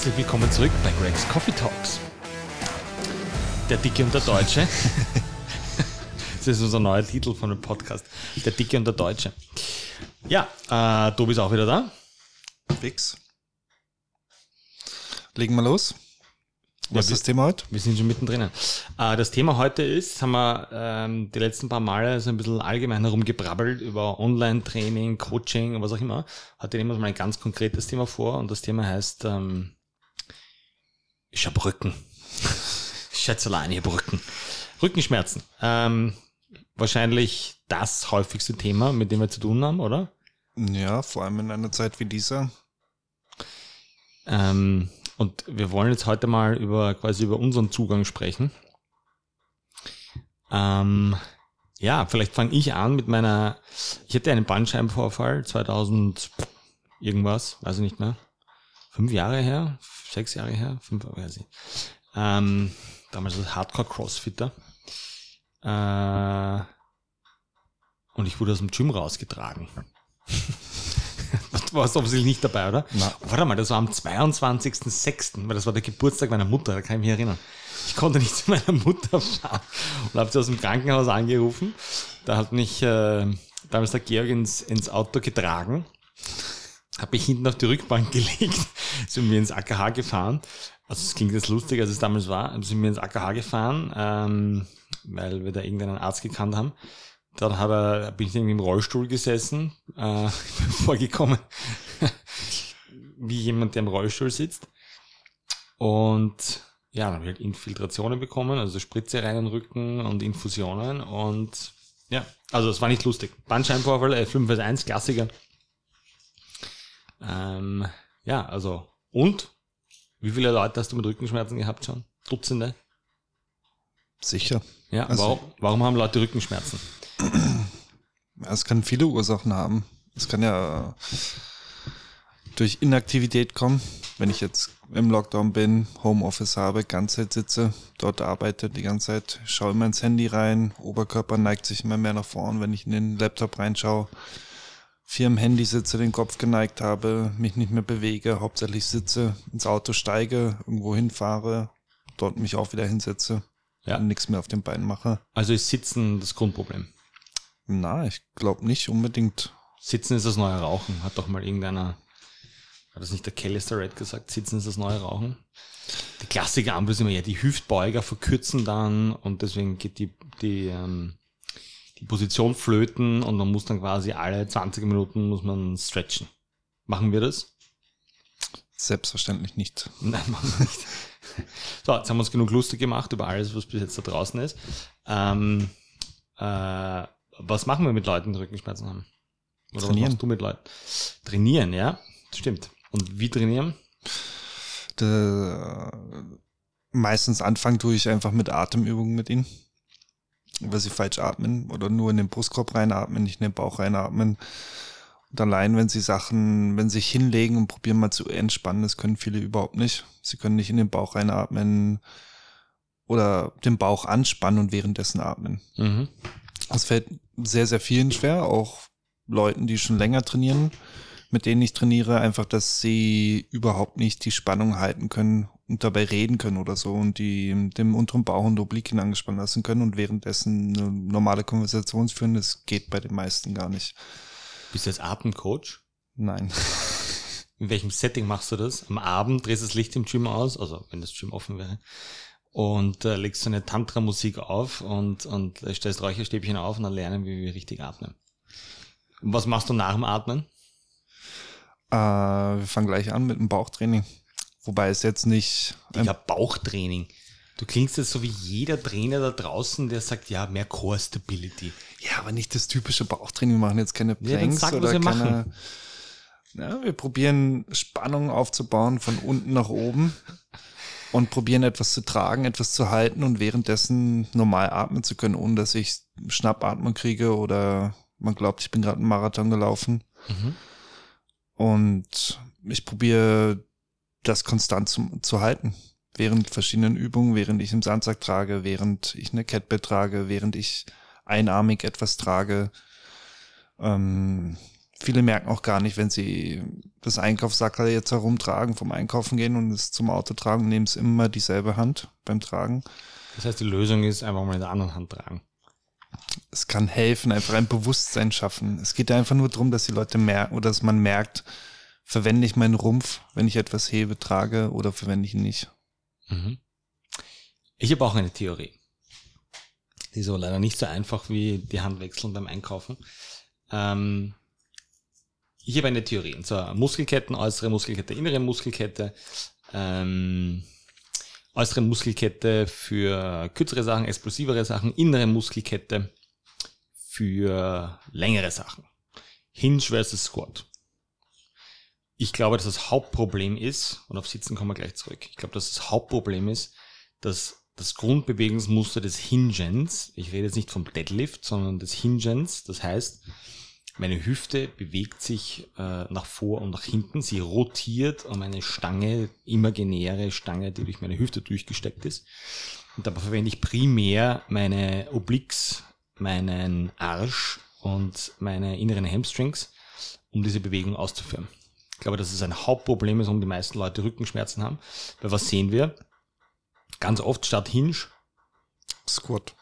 Herzlich willkommen zurück bei Greg's Coffee Talks. Der Dicke und der Deutsche. das ist unser neuer Titel von dem Podcast. Der Dicke und der Deutsche. Ja, äh, du bist auch wieder da. Fix. Legen wir los. Was ist das Thema heute? Wir sind schon mittendrin. Äh, das Thema heute ist, haben wir ähm, die letzten paar Male so ein bisschen allgemein herumgebrabbelt über Online-Training, Coaching und was auch immer. Heute nehmen wir uns mal ein ganz konkretes Thema vor und das Thema heißt, ähm, ich habe Rücken. Schätzelein, ich habe Rücken. Rückenschmerzen. Ähm, wahrscheinlich das häufigste Thema, mit dem wir zu tun haben, oder? Ja, vor allem in einer Zeit wie dieser. Ähm, und wir wollen jetzt heute mal über quasi über unseren Zugang sprechen. Ähm, ja, vielleicht fange ich an mit meiner. Ich hatte einen Bandscheibenvorfall 2000 irgendwas, weiß ich nicht mehr. Fünf Jahre her, sechs Jahre her, fünf, weiß ich. Ähm, damals als Hardcore-Crossfitter. Äh, und ich wurde aus dem Gym rausgetragen. Du warst offensilllich nicht dabei, oder? Nein. Warte mal, das war am 22.06., weil das war der Geburtstag meiner Mutter, da kann ich mich erinnern. Ich konnte nicht zu meiner Mutter fahren und habe sie aus dem Krankenhaus angerufen. Da hat mich äh, damals der Georg ins, ins Auto getragen, habe mich hinten auf die Rückbank gelegt, sind wir ins AKH gefahren. Also es klingt jetzt lustig, als es damals war, sind wir ins AKH gefahren, ähm, weil wir da irgendeinen Arzt gekannt haben. Dann hat er, bin ich irgendwie im Rollstuhl gesessen, äh, vorgekommen, wie jemand, der im Rollstuhl sitzt. Und ja, dann habe ich halt Infiltrationen bekommen, also Spritze rein in den Rücken und Infusionen. Und ja, also es war nicht lustig. Bandscheibenvorfall, äh, 5 Klassiker. Ähm, ja, also, und? Wie viele Leute hast du mit Rückenschmerzen gehabt schon? Dutzende? Sicher. Ja, Also- warum, warum haben Leute Rückenschmerzen? Es kann viele Ursachen haben. Es kann ja durch Inaktivität kommen. Wenn ich jetzt im Lockdown bin, Homeoffice habe, ganze Zeit sitze, dort arbeite die ganze Zeit, schaue immer ins Handy rein, Oberkörper neigt sich immer mehr nach vorn, wenn ich in den Laptop reinschaue, viel am Handy sitze, den Kopf geneigt habe, mich nicht mehr bewege, hauptsächlich sitze, ins Auto steige, irgendwo hinfahre, dort mich auch wieder hinsetze Ja. und nichts mehr auf den Beinen mache. Also ist Sitzen das Grundproblem. Na, ich glaube nicht unbedingt. Sitzen ist das neue Rauchen, hat doch mal irgendeiner, hat das nicht der Kelly Starrett gesagt, Sitzen ist das neue Rauchen? Die Klassiker Ampel ist immer, ja, die Hüftbeuger verkürzen dann und deswegen geht die, die, ähm, die Position flöten und man muss dann quasi alle 20 Minuten muss man stretchen. Machen wir das? Selbstverständlich nicht. Nein, machen wir nicht. So, jetzt haben wir uns genug lustig gemacht über alles, was bis jetzt da draußen ist. Ähm, äh, was machen wir mit Leuten, die Rückenschmerzen haben? Oder Trainieren. was machst du mit Leuten? Trainieren, ja, stimmt. Und wie trainieren? Da, meistens anfangen tue ich einfach mit Atemübungen mit ihnen. Weil sie falsch atmen oder nur in den Brustkorb reinatmen, nicht in den Bauch reinatmen. Und allein, wenn sie Sachen, wenn sie sich hinlegen und probieren mal zu entspannen, das können viele überhaupt nicht. Sie können nicht in den Bauch reinatmen oder den Bauch anspannen und währenddessen atmen. Mhm. Das fällt sehr, sehr vielen schwer, auch Leuten, die schon länger trainieren, mit denen ich trainiere, einfach, dass sie überhaupt nicht die Spannung halten können und dabei reden können oder so und die dem unteren Bauch und Obliken angespannt lassen können und währenddessen eine normale Konversation führen, das geht bei den meisten gar nicht. Bist du jetzt Atemcoach? Nein. In welchem Setting machst du das? Am Abend drehst du das Licht im Gym aus, also wenn das Gym offen wäre, und äh, legst so eine Tantra-Musik auf und, und stellst Räucherstäbchen auf und dann lernen, wie wir richtig atmen. Was machst du nach dem Atmen? Äh, wir fangen gleich an mit dem Bauchtraining. Wobei es jetzt nicht Digga, Bauchtraining. Du klingst jetzt so wie jeder Trainer da draußen, der sagt, ja, mehr Core Stability. Ja, aber nicht das typische Bauchtraining. Wir machen jetzt keine Ja, Planks sag, was oder wir keine. machen. Ja, wir probieren Spannung aufzubauen von unten nach oben und probieren etwas zu tragen, etwas zu halten und währenddessen normal atmen zu können, ohne dass ich Schnappatmung kriege oder man glaubt, ich bin gerade einen Marathon gelaufen. Mhm. Und ich probiere das konstant zu, zu halten. Während verschiedenen Übungen, während ich im Sandsack trage, während ich eine Catbell trage, während ich einarmig etwas trage. Ähm, viele merken auch gar nicht, wenn sie das Einkaufssackerl jetzt herumtragen, vom Einkaufen gehen und es zum Auto tragen, nehmen es immer dieselbe Hand beim Tragen. Das heißt, die Lösung ist einfach mal in der anderen Hand tragen. Es kann helfen, einfach ein Bewusstsein schaffen. Es geht einfach nur darum, dass die Leute merken oder dass man merkt, verwende ich meinen Rumpf, wenn ich etwas hebe, trage oder verwende ich ihn nicht. Mhm. Ich habe auch eine Theorie. Die ist aber leider nicht so einfach wie die Hand wechseln beim Einkaufen. Ähm, ich habe eine Theorie, und zwar Muskelketten, äußere Muskelkette, innere Muskelkette. Ähm, äußere Muskelkette für kürzere Sachen, explosivere Sachen, innere Muskelkette für längere Sachen. Hinge versus Squat. Ich glaube, dass das Hauptproblem ist, und auf Sitzen kommen wir gleich zurück, ich glaube, dass das Hauptproblem ist, dass das Grundbewegungsmuster des Hingens, ich rede jetzt nicht vom Deadlift, sondern des Hingens, das heißt, meine Hüfte bewegt sich äh, nach vor und nach hinten, sie rotiert um eine Stange, imaginäre Stange, die durch meine Hüfte durchgesteckt ist. Und dabei verwende ich primär meine Obliques, meinen Arsch und meine inneren Hamstrings, um diese Bewegung auszuführen. Ich glaube, dass es ein Hauptproblem ist, warum die meisten Leute Rückenschmerzen haben. Weil was sehen wir? Ganz oft statt Hinge. Squat.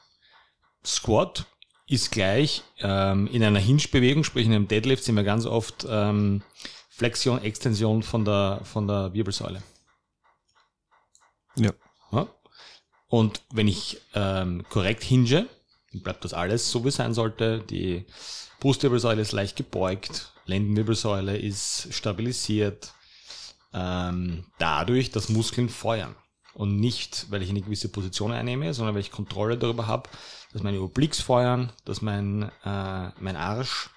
Squat ist gleich ähm, in einer Hinge-Bewegung, sprich in einem Deadlift, sehen wir ganz oft ähm, Flexion, Extension von der, von der Wirbelsäule. Ja. ja? Und wenn ich ähm, korrekt hinge, bleibt das alles so, wie es sein sollte. Die Brustwirbelsäule ist leicht gebeugt, Lendenwirbelsäule ist stabilisiert. Ähm, dadurch, dass Muskeln feuern. Und nicht, weil ich eine gewisse Position einnehme, sondern weil ich Kontrolle darüber habe, dass meine Obliques feuern, dass mein, äh, mein Arsch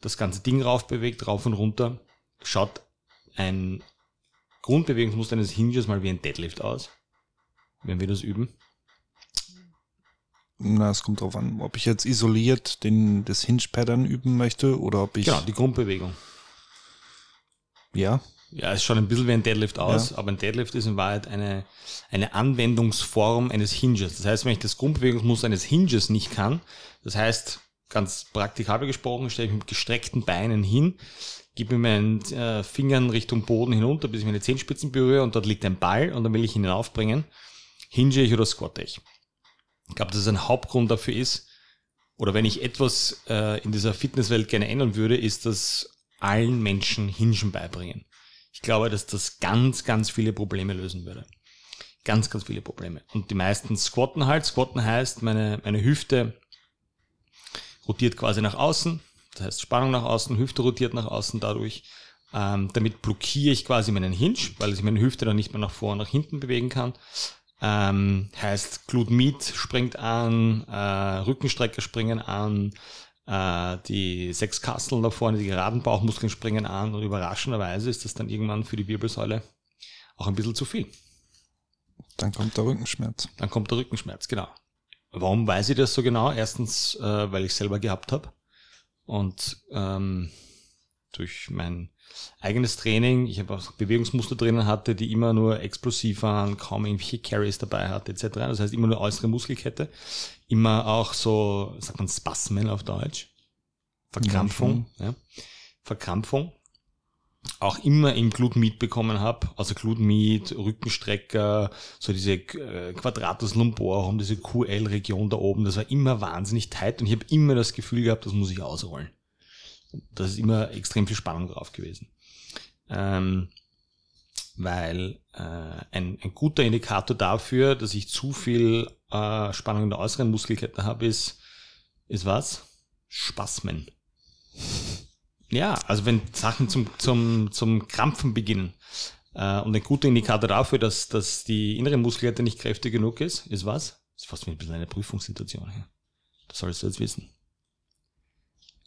das ganze Ding rauf bewegt, rauf und runter. Schaut ein Grundbewegungsmuster eines Hinges mal wie ein Deadlift aus, wenn wir das üben. Na, es kommt darauf an, ob ich jetzt isoliert den, das Hinge-Pattern üben möchte oder ob ich. Genau, die Grundbewegung. Ja. Ja, es schaut ein bisschen wie ein Deadlift aus, ja. aber ein Deadlift ist in Wahrheit eine, eine Anwendungsform eines Hinges. Das heißt, wenn ich das Grundbewegungsmuster eines Hinges nicht kann, das heißt, ganz praktikabel gesprochen, stelle ich mit gestreckten Beinen hin, gebe mir meinen äh, Fingern Richtung Boden hinunter, bis ich meine Zehenspitzen berühre und dort liegt ein Ball und dann will ich ihn hinaufbringen, hinge ich oder squatte ich. Ich glaube, dass es ein Hauptgrund dafür ist, oder wenn ich etwas äh, in dieser Fitnesswelt gerne ändern würde, ist, dass allen Menschen Hingen beibringen. Ich glaube, dass das ganz, ganz viele Probleme lösen würde. Ganz, ganz viele Probleme. Und die meisten squatten halt. Squatten heißt, meine, meine Hüfte rotiert quasi nach außen. Das heißt, Spannung nach außen, Hüfte rotiert nach außen dadurch. Ähm, damit blockiere ich quasi meinen Hinge, weil sich meine Hüfte dann nicht mehr nach vor und nach hinten bewegen kann. Ähm, heißt, Glute Meat springt an, äh, Rückenstrecker springen an, äh, die sechs Kasteln da vorne, die geraden Bauchmuskeln springen an und überraschenderweise ist das dann irgendwann für die Wirbelsäule auch ein bisschen zu viel. Dann kommt der Rückenschmerz. Dann kommt der Rückenschmerz, genau. Warum weiß ich das so genau? Erstens, äh, weil ich selber gehabt habe und ähm, durch mein eigenes Training, ich habe auch Bewegungsmuster drinnen hatte, die immer nur explosiv waren, kaum irgendwelche Carries dabei hatte, etc. Das heißt immer nur äußere Muskelkette, immer auch so, sagt man Spasmen auf Deutsch, Verkrampfung, ja, Verkrampfung, auch immer im Glutmeat bekommen habe, also Glutmeat, Rückenstrecker, so diese äh, Quadratus lumborum, diese QL-Region da oben, das war immer wahnsinnig tight und ich habe immer das Gefühl gehabt, das muss ich ausrollen. Da ist immer extrem viel Spannung drauf gewesen. Ähm, weil äh, ein, ein guter Indikator dafür, dass ich zu viel äh, Spannung in der äußeren Muskelkette habe, ist, ist was? Spasmen. Ja, also wenn Sachen zum, zum, zum Krampfen beginnen. Äh, und ein guter Indikator dafür, dass, dass die innere Muskelkette nicht kräftig genug ist, ist was? Das ist fast wie ein bisschen eine Prüfungssituation. Das solltest du jetzt wissen.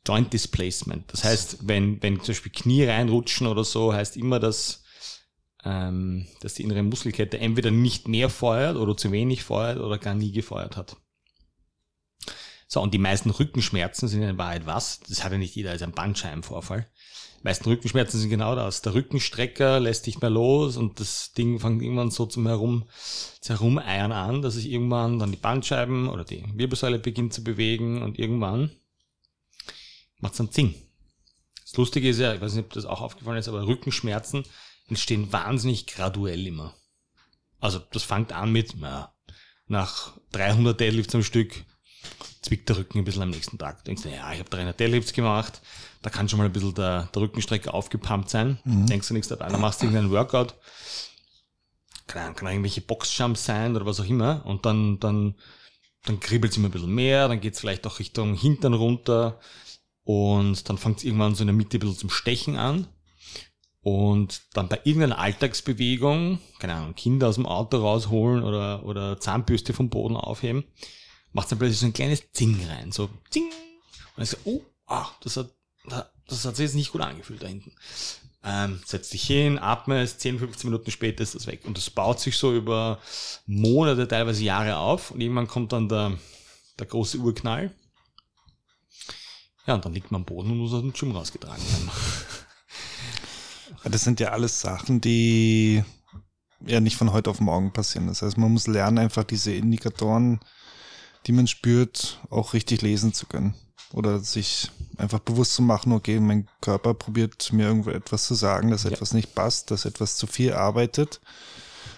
Joint Displacement. Das heißt, wenn, wenn zum Beispiel Knie reinrutschen oder so, heißt immer, dass, ähm, dass die innere Muskelkette entweder nicht mehr feuert oder zu wenig feuert oder gar nie gefeuert hat. So, und die meisten Rückenschmerzen sind in Wahrheit was? Das hat ja nicht jeder als ein Bandscheibenvorfall. Die meisten Rückenschmerzen sind genau das. Der Rückenstrecker lässt nicht mehr los und das Ding fängt irgendwann so zum Herum, zum Herumeiern an, dass sich irgendwann dann die Bandscheiben oder die Wirbelsäule beginnt zu bewegen und irgendwann macht es dann Zing. Das Lustige ist ja, ich weiß nicht, ob das auch aufgefallen ist, aber Rückenschmerzen entstehen wahnsinnig graduell immer. Also das fängt an mit, na, nach 300 Deadlifts am Stück zwickt der Rücken ein bisschen am nächsten Tag. Du denkst, ja, ich habe 300 Deadlifts gemacht, da kann schon mal ein bisschen der, der Rückenstrecker aufgepumpt sein. Mhm. Denkst du nichts dabei, dann machst du irgendeinen Workout, kann, kann irgendwelche Boxjumps sein oder was auch immer und dann, dann, dann kribbelt es immer ein bisschen mehr, dann geht es vielleicht auch Richtung Hintern runter und dann fängt es irgendwann so in der Mitte ein bisschen zum Stechen an und dann bei irgendeiner Alltagsbewegung, keine Ahnung, Kinder aus dem Auto rausholen oder, oder Zahnbürste vom Boden aufheben, macht dann plötzlich so ein kleines Zing rein, so Zing. Und ich so, oh, ah, das hat, das hat sich jetzt nicht gut angefühlt da hinten. Ähm, setz dich hin, atme es, 10, 15 Minuten später ist das weg. Und das baut sich so über Monate, teilweise Jahre auf. Und irgendwann kommt dann der, der große Urknall. Ja, und dann liegt man am Boden und muss aus dem Gym rausgetragen werden. Das sind ja alles Sachen, die ja nicht von heute auf morgen passieren. Das heißt, man muss lernen, einfach diese Indikatoren, die man spürt, auch richtig lesen zu können. Oder sich einfach bewusst zu machen, okay, mein Körper probiert mir irgendwo etwas zu sagen, dass ja. etwas nicht passt, dass etwas zu viel arbeitet.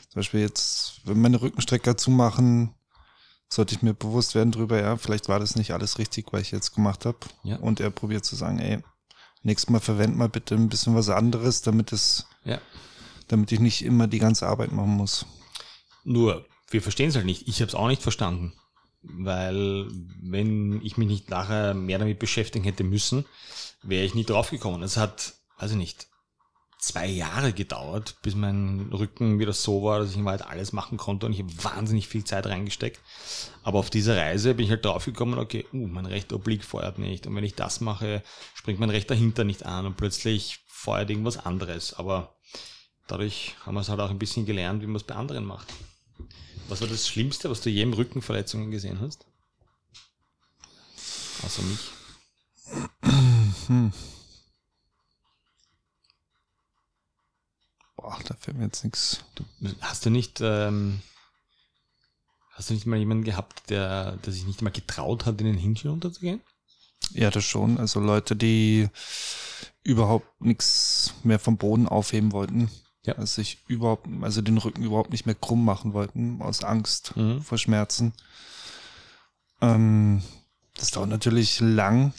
Zum Beispiel jetzt, wenn meine Rückenstrecker zumachen, sollte ich mir bewusst werden drüber, ja, vielleicht war das nicht alles richtig, was ich jetzt gemacht habe. Ja. Und er probiert zu sagen, ey, nächstes Mal verwend mal bitte ein bisschen was anderes, damit es, ja. damit ich nicht immer die ganze Arbeit machen muss. Nur, wir verstehen es halt nicht. Ich habe es auch nicht verstanden. Weil, wenn ich mich nicht nachher mehr damit beschäftigen hätte müssen, wäre ich nie draufgekommen. Es hat, ich nicht, zwei Jahre gedauert, bis mein Rücken wieder so war, dass ich halt alles machen konnte und ich habe wahnsinnig viel Zeit reingesteckt. Aber auf dieser Reise bin ich halt draufgekommen, okay, uh, mein rechter Oblick feuert nicht und wenn ich das mache, springt mein rechter Hinter nicht an und plötzlich feuert irgendwas anderes. Aber dadurch haben wir es halt auch ein bisschen gelernt, wie man es bei anderen macht. Was war das Schlimmste, was du je im Rückenverletzungen gesehen hast? Außer mich. Hm. Boah, da fällt mir jetzt nichts. Hast du nicht, ähm, hast du nicht mal jemanden gehabt, der, der sich nicht mal getraut hat, in den Hinschen runterzugehen? Ja, das schon. Also Leute, die überhaupt nichts mehr vom Boden aufheben wollten. Ja. Also sich überhaupt, also den Rücken überhaupt nicht mehr krumm machen wollten, aus Angst mhm. vor Schmerzen. Ähm, das dauert natürlich lang,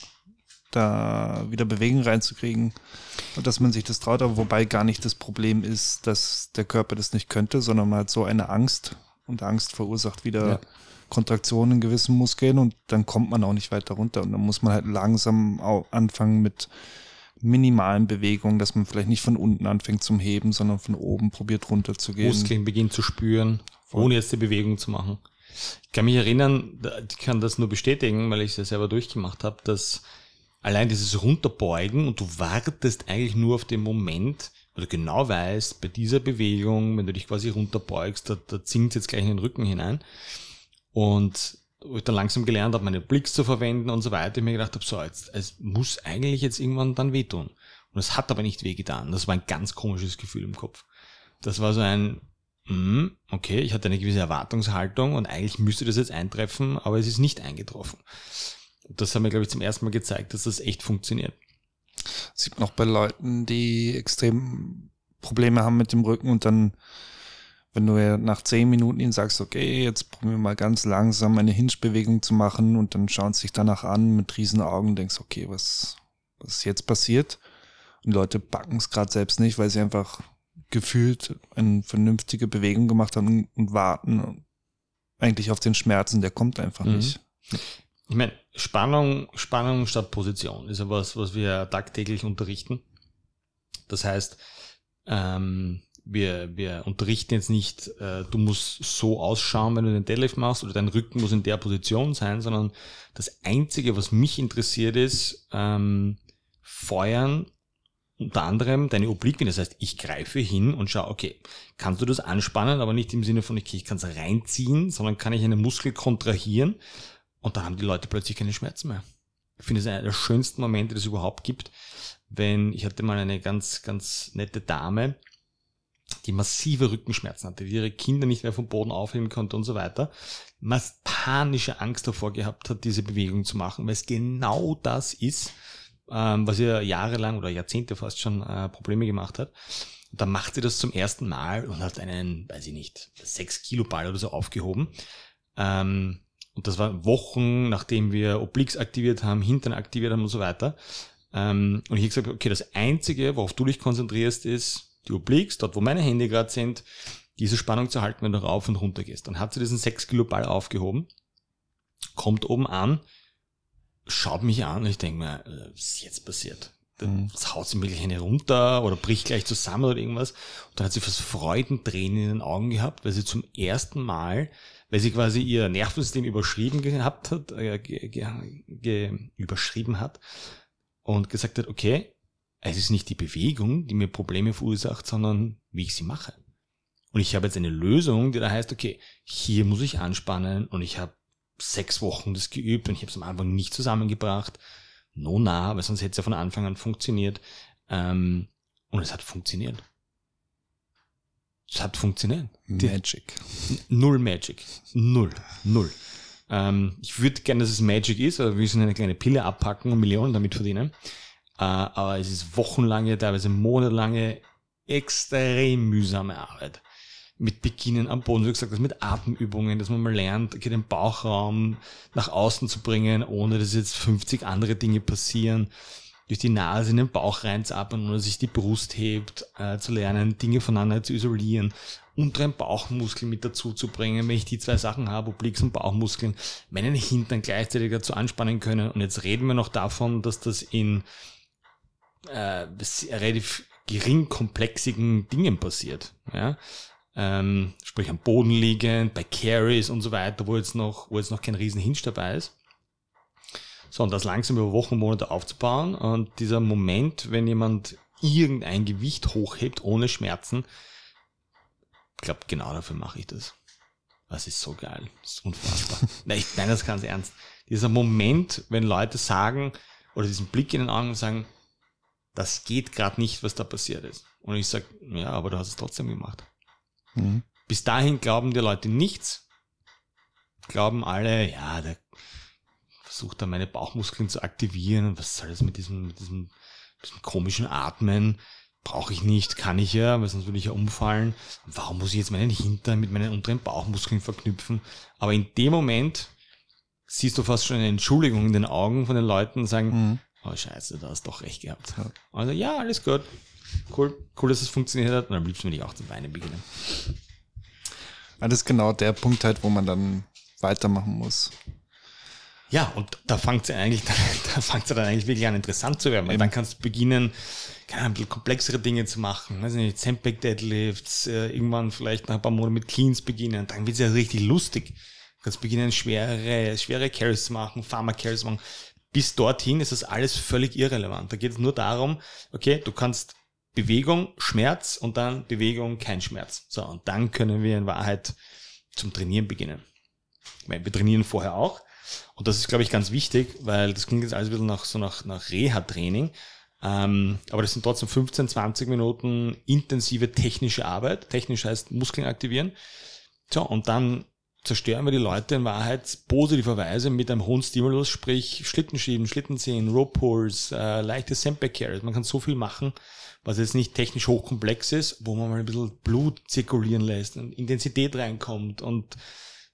da wieder Bewegung reinzukriegen und dass man sich das traut, aber wobei gar nicht das Problem ist, dass der Körper das nicht könnte, sondern man hat so eine Angst und Angst verursacht wieder ja. Kontraktionen in gewissen Muskeln und dann kommt man auch nicht weiter runter und dann muss man halt langsam anfangen mit minimalen Bewegungen, dass man vielleicht nicht von unten anfängt zum Heben, sondern von oben probiert runterzugehen. Muskeln beginnt zu spüren, ohne jetzt die Bewegung zu machen. Ich kann mich erinnern, ich kann das nur bestätigen, weil ich es ja selber durchgemacht habe, dass allein dieses Runterbeugen und du wartest eigentlich nur auf den Moment, weil du genau weißt, bei dieser Bewegung, wenn du dich quasi runterbeugst, da, da zinkt jetzt gleich in den Rücken hinein. Und wo ich dann langsam gelernt habe, meine Blicks zu verwenden und so weiter, ich mir gedacht habe, so, jetzt, es muss eigentlich jetzt irgendwann dann wehtun. Und es hat aber nicht wehgetan. Das war ein ganz komisches Gefühl im Kopf. Das war so ein, mm, okay, ich hatte eine gewisse Erwartungshaltung und eigentlich müsste das jetzt eintreffen, aber es ist nicht eingetroffen das haben wir, glaube ich, zum ersten Mal gezeigt, dass das echt funktioniert. sieht man auch bei Leuten, die extrem Probleme haben mit dem Rücken und dann, wenn du ja nach zehn Minuten ihnen sagst, okay, jetzt probieren wir mal ganz langsam eine Hinge-Bewegung zu machen und dann schauen sie sich danach an mit riesen Augen und denkst, okay, was, was ist jetzt passiert? Und Leute backen es gerade selbst nicht, weil sie einfach gefühlt eine vernünftige Bewegung gemacht haben und warten eigentlich auf den Schmerzen, der kommt einfach mhm. nicht. Ich meine, Spannung, Spannung statt Position ist ja was, was wir tagtäglich unterrichten. Das heißt, ähm, wir, wir unterrichten jetzt nicht, äh, du musst so ausschauen, wenn du den Deadlift machst oder dein Rücken muss in der Position sein, sondern das Einzige, was mich interessiert ist, ähm, feuern unter anderem deine Obliquien. Das heißt, ich greife hin und schaue, okay, kannst du das anspannen, aber nicht im Sinne von, okay, ich kann es reinziehen, sondern kann ich einen Muskel kontrahieren und dann haben die Leute plötzlich keine Schmerzen mehr. Ich finde es einer der schönsten Momente, die es überhaupt gibt, wenn ich hatte mal eine ganz, ganz nette Dame, die massive Rückenschmerzen hatte, die ihre Kinder nicht mehr vom Boden aufheben konnte und so weiter, panische Angst davor gehabt hat, diese Bewegung zu machen, weil es genau das ist, ähm, was ihr jahrelang oder Jahrzehnte fast schon äh, Probleme gemacht hat. Und dann macht sie das zum ersten Mal und hat einen, weiß ich nicht, 6 Kilo Ball oder so aufgehoben. Ähm, und das war Wochen, nachdem wir Obliques aktiviert haben, Hintern aktiviert haben und so weiter. Ähm, und ich habe gesagt, okay, das Einzige, worauf du dich konzentrierst, ist die Obliques, dort wo meine Hände gerade sind, diese Spannung zu halten, wenn du rauf und runter gehst. Dann hat sie diesen 6 Kilo Ball aufgehoben, kommt oben an, schaut mich an und ich denke mir, äh, was ist jetzt passiert? Dann mhm. haut sie mir gleich eine runter oder bricht gleich zusammen oder irgendwas. Und dann hat sie fast Freudentränen in den Augen gehabt, weil sie zum ersten Mal, weil sie quasi ihr Nervensystem überschrieben gehabt hat, äh, ge, ge, ge, überschrieben hat und gesagt hat, okay, es ist nicht die Bewegung, die mir Probleme verursacht, sondern wie ich sie mache. Und ich habe jetzt eine Lösung, die da heißt, okay, hier muss ich anspannen und ich habe sechs Wochen das geübt und ich habe es am Anfang nicht zusammengebracht. No nah, weil sonst hätte es ja von Anfang an funktioniert. Ähm, und es hat funktioniert. Es hat funktioniert. Magic. Null Magic. Null. Null. Ähm, ich würde gerne, dass es Magic ist, aber wir müssen eine kleine Pille abpacken und Millionen damit verdienen. Äh, aber es ist wochenlange, teilweise monatelange, extrem mühsame Arbeit mit Beginnen am Boden, wie gesagt, das mit Atemübungen, dass man mal lernt, okay, den Bauchraum nach außen zu bringen, ohne dass jetzt 50 andere Dinge passieren, durch die Nase in den Bauch ohne dass sich die Brust hebt, äh, zu lernen, Dinge voneinander zu isolieren, unteren Bauchmuskel mit dazu zu bringen, wenn ich die zwei Sachen habe, Obliques und Bauchmuskeln, meinen Hintern gleichzeitig dazu anspannen können. Und jetzt reden wir noch davon, dass das in äh, relativ gering komplexigen Dingen passiert. Ja? ähm, sprich am Boden liegend, bei Carries und so weiter, wo jetzt noch, wo jetzt noch kein riesen Hinge dabei ist. So, und das langsam über Wochen, Monate aufzubauen und dieser Moment, wenn jemand irgendein Gewicht hochhebt ohne Schmerzen, ich glaube, genau dafür mache ich das. Das ist so geil. Das ist unfassbar. nein, ich meine das ganz ernst. Dieser Moment, wenn Leute sagen, oder diesen Blick in den Augen und sagen, das geht gerade nicht, was da passiert ist. Und ich sage, ja, aber du hast es trotzdem gemacht. Mhm. Bis dahin glauben die Leute nichts. Glauben alle, ja, der versucht da meine Bauchmuskeln zu aktivieren. Was soll das mit diesem, mit diesem, diesem komischen Atmen? Brauche ich nicht, kann ich ja, weil sonst würde ich ja umfallen. Warum muss ich jetzt meinen Hintern mit meinen unteren Bauchmuskeln verknüpfen? Aber in dem Moment siehst du fast schon eine Entschuldigung in den Augen von den Leuten und sagen, mhm. oh scheiße, da hast du doch recht gehabt. Ja. Also ja, alles gut cool, cool, dass es funktioniert hat. Und am liebsten würde ich auch zum Weinen beginnen. Das ist genau der Punkt halt, wo man dann weitermachen muss. Ja, und da fängt es eigentlich, da fängt dann eigentlich wirklich an interessant zu werden, weil Eben. dann kannst du beginnen, keine ein bisschen komplexere Dinge zu machen, weiß nicht, Sandbag Deadlifts, äh, irgendwann vielleicht nach ein paar Monaten mit Cleans beginnen, dann wird es ja richtig lustig. Du kannst beginnen, schwere, schwere Carries zu machen, Pharma Carries zu machen. Bis dorthin ist das alles völlig irrelevant. Da geht es nur darum, okay, du kannst Bewegung, Schmerz und dann Bewegung, kein Schmerz. So, und dann können wir in Wahrheit zum Trainieren beginnen. Weil wir trainieren vorher auch. Und das ist, glaube ich, ganz wichtig, weil das klingt jetzt alles ein bisschen nach, so nach, nach Reha-Training. Ähm, aber das sind trotzdem 15, 20 Minuten intensive technische Arbeit. Technisch heißt Muskeln aktivieren. So, und dann zerstören wir die Leute in Wahrheit positiverweise mit einem hohen Stimulus, sprich Schlittenschieben, Schlittenziehen, Rope Pulls, äh, leichte Sandbag Carries. Man kann so viel machen was jetzt nicht technisch hochkomplex ist, wo man mal ein bisschen Blut zirkulieren lässt und Intensität reinkommt und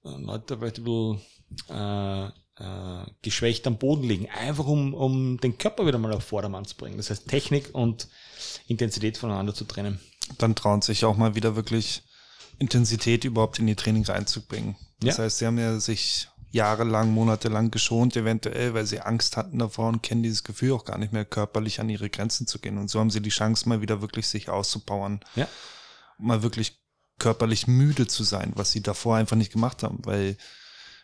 äh, Leute vielleicht ein bisschen äh, äh, geschwächt am Boden liegen, einfach um, um den Körper wieder mal auf Vordermann zu bringen. Das heißt, Technik und Intensität voneinander zu trennen. Dann trauen sich auch mal wieder wirklich Intensität überhaupt in die Training reinzubringen. Das ja. heißt, sie haben ja sich jahrelang, monatelang geschont, eventuell, weil sie Angst hatten davor und kennen dieses Gefühl auch gar nicht mehr, körperlich an ihre Grenzen zu gehen. Und so haben sie die Chance, mal wieder wirklich sich auszupowern. Ja. Mal wirklich körperlich müde zu sein, was sie davor einfach nicht gemacht haben, weil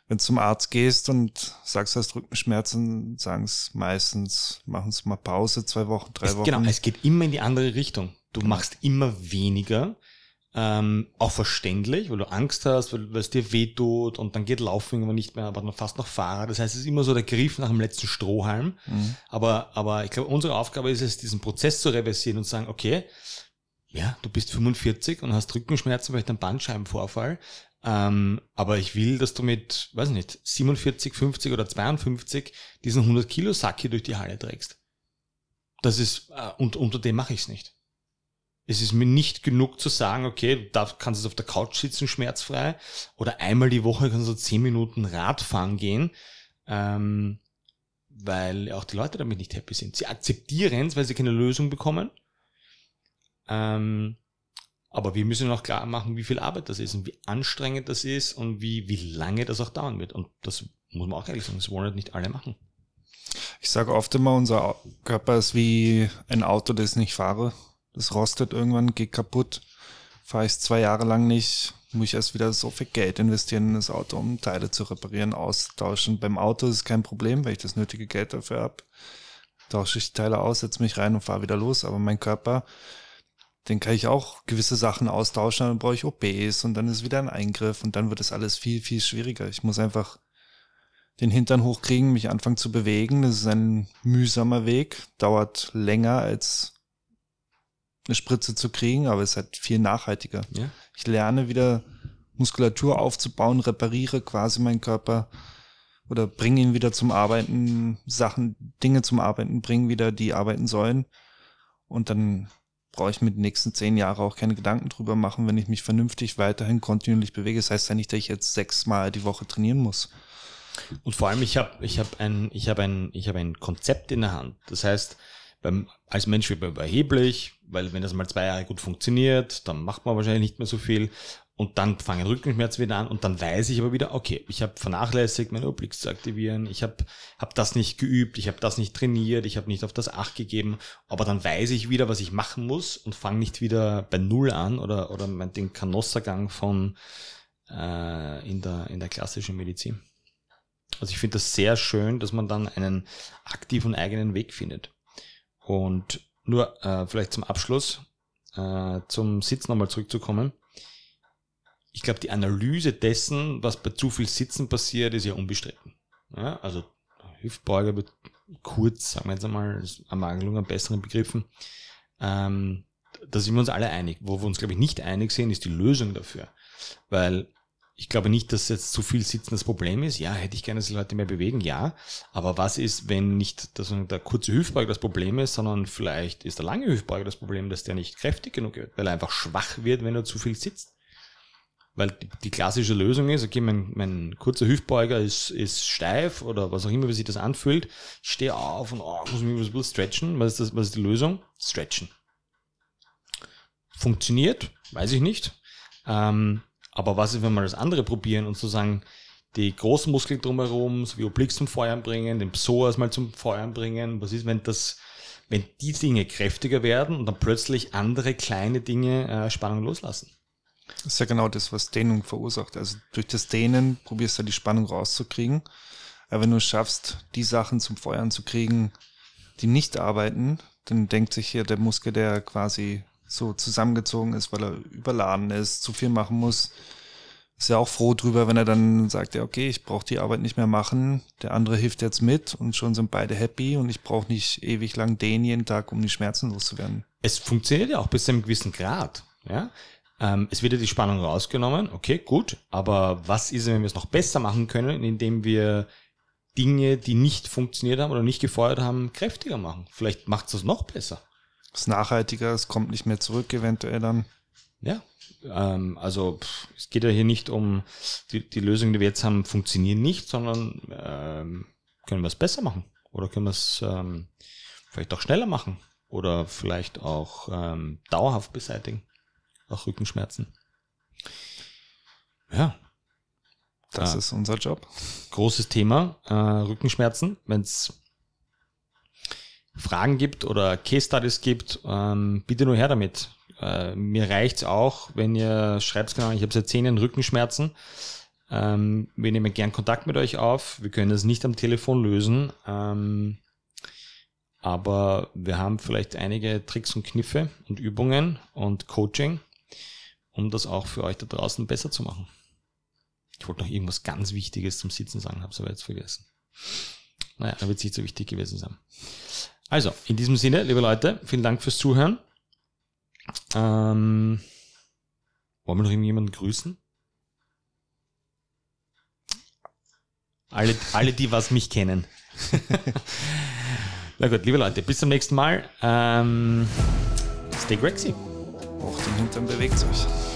wenn du zum Arzt gehst und sagst, du hast Rückenschmerzen, sagen es meistens, machen sie mal Pause, zwei Wochen, drei es, Wochen. Genau, es geht immer in die andere Richtung. Du genau. machst immer weniger, ähm, auch verständlich, weil du Angst hast, weil, weil es dir wehtut und dann geht Laufen irgendwann nicht mehr, aber dann fast noch Fahrer. Das heißt, es ist immer so der Griff nach dem letzten Strohhalm. Mhm. Aber, aber ich glaube, unsere Aufgabe ist es, diesen Prozess zu reversieren und zu sagen, okay, ja, du bist 45 und hast Rückenschmerzen, vielleicht einen Bandscheibenvorfall. Ähm, aber ich will, dass du mit, weiß nicht, 47, 50 oder 52 diesen 100 Kilo Sack hier durch die Halle trägst. das ist, äh, und unter dem mache ich es nicht. Es ist mir nicht genug zu sagen, okay, du darf, kannst jetzt auf der Couch sitzen, schmerzfrei, oder einmal die Woche kannst du zehn Minuten Radfahren gehen, ähm, weil auch die Leute damit nicht happy sind. Sie akzeptieren es, weil sie keine Lösung bekommen. Ähm, aber wir müssen auch klar machen, wie viel Arbeit das ist und wie anstrengend das ist und wie, wie lange das auch dauern wird. Und das muss man auch ehrlich sagen, das wollen halt nicht alle machen. Ich sage oft immer, unser Körper ist wie ein Auto, das ich nicht fahre. Das rostet irgendwann, geht kaputt. Fahre ich zwei Jahre lang nicht, muss ich erst wieder so viel Geld investieren in das Auto, um Teile zu reparieren, austauschen. Beim Auto ist es kein Problem, weil ich das nötige Geld dafür habe. Tausche ich Teile aus, setze mich rein und fahre wieder los. Aber mein Körper, den kann ich auch gewisse Sachen austauschen, dann brauche ich OPs und dann ist wieder ein Eingriff und dann wird es alles viel, viel schwieriger. Ich muss einfach den Hintern hochkriegen, mich anfangen zu bewegen. Das ist ein mühsamer Weg, dauert länger als eine Spritze zu kriegen, aber ist halt viel nachhaltiger. Ja. Ich lerne wieder Muskulatur aufzubauen, repariere quasi meinen Körper oder bringe ihn wieder zum Arbeiten, Sachen, Dinge zum Arbeiten bringen wieder, die arbeiten sollen. Und dann brauche ich mit den nächsten zehn Jahren auch keine Gedanken drüber machen, wenn ich mich vernünftig weiterhin kontinuierlich bewege. Das heißt ja nicht, dass ich jetzt sechsmal die Woche trainieren muss. Und vor allem, ich habe ich hab ein, hab ein, hab ein Konzept in der Hand. Das heißt, beim, als Mensch wird man überheblich, weil wenn das mal zwei Jahre gut funktioniert, dann macht man wahrscheinlich nicht mehr so viel. Und dann fangen Rückenschmerzen wieder an und dann weiß ich aber wieder, okay, ich habe vernachlässigt, meine Obliques zu aktivieren, ich habe hab das nicht geübt, ich habe das nicht trainiert, ich habe nicht auf das Acht gegeben, aber dann weiß ich wieder, was ich machen muss und fange nicht wieder bei Null an oder, oder den Kanossergang von äh, in, der, in der klassischen Medizin. Also ich finde das sehr schön, dass man dann einen aktiven eigenen Weg findet. Und nur äh, vielleicht zum Abschluss, äh, zum Sitzen nochmal zurückzukommen. Ich glaube, die Analyse dessen, was bei zu viel Sitzen passiert, ist ja unbestritten. Ja, also Hüftbeuger wird kurz, sagen wir jetzt einmal, Ermangelung an besseren Begriffen. Ähm, da sind wir uns alle einig. Wo wir uns, glaube ich, nicht einig sind, ist die Lösung dafür. Weil ich glaube nicht, dass jetzt zu viel Sitzen das Problem ist. Ja, hätte ich gerne, dass die Leute mehr bewegen, ja. Aber was ist, wenn nicht das, der kurze Hüftbeuger das Problem ist, sondern vielleicht ist der lange Hüftbeuger das Problem, dass der nicht kräftig genug wird, weil er einfach schwach wird, wenn er zu viel sitzt. Weil die, die klassische Lösung ist, okay, mein, mein kurzer Hüftbeuger ist, ist steif oder was auch immer, wie sich das anfühlt. Ich stehe auf und oh, muss mich bisschen stretchen. Was ist, das, was ist die Lösung? Stretchen. Funktioniert, weiß ich nicht. Ähm, aber was ist, wenn wir das andere probieren und sozusagen die großen Muskeln drumherum, so wie Obliques zum Feuern bringen, den Psoas mal zum Feuern bringen? Was ist, wenn das, wenn die Dinge kräftiger werden und dann plötzlich andere kleine Dinge äh, Spannung loslassen? Das ist ja genau das, was Dehnung verursacht. Also durch das Dehnen probierst du die Spannung rauszukriegen. Aber wenn du es schaffst, die Sachen zum Feuern zu kriegen, die nicht arbeiten, dann denkt sich hier der Muskel, der quasi so zusammengezogen ist, weil er überladen ist, zu viel machen muss. Ist ja auch froh drüber, wenn er dann sagt, ja, okay, ich brauche die Arbeit nicht mehr machen, der andere hilft jetzt mit und schon sind beide happy und ich brauche nicht ewig lang den jeden Tag, um die Schmerzen loszuwerden. Es funktioniert ja auch bis zu einem gewissen Grad. Ja? Ähm, es wird ja die Spannung rausgenommen, okay, gut, aber was ist, wenn wir es noch besser machen können, indem wir Dinge, die nicht funktioniert haben oder nicht gefeuert haben, kräftiger machen? Vielleicht macht es das noch besser ist nachhaltiger, es kommt nicht mehr zurück, eventuell dann. Ja, ähm, also pff, es geht ja hier nicht um die, die Lösungen, die wir jetzt haben, funktionieren nicht, sondern ähm, können wir es besser machen oder können wir es ähm, vielleicht auch schneller machen oder vielleicht auch ähm, dauerhaft beseitigen, auch Rückenschmerzen. Ja. Das äh, ist unser Job. Großes Thema, äh, Rückenschmerzen. Wenn es Fragen gibt oder Case Studies gibt, ähm, bitte nur her damit. Äh, mir reicht's auch, wenn ihr schreibt, genau, ich habe seit zehn Jahren Rückenschmerzen. Ähm, wir nehmen gern Kontakt mit euch auf. Wir können das nicht am Telefon lösen. Ähm, aber wir haben vielleicht einige Tricks und Kniffe und Übungen und Coaching, um das auch für euch da draußen besser zu machen. Ich wollte noch irgendwas ganz Wichtiges zum Sitzen sagen, habe es aber jetzt vergessen. Naja, da wird es nicht so wichtig gewesen sein. Also, in diesem Sinne, liebe Leute, vielen Dank fürs Zuhören. Ähm, wollen wir noch irgendjemanden grüßen? Alle, alle, die was mich kennen. Na gut, liebe Leute, bis zum nächsten Mal. Ähm, stay Grexy. Auch den Hintern bewegt euch.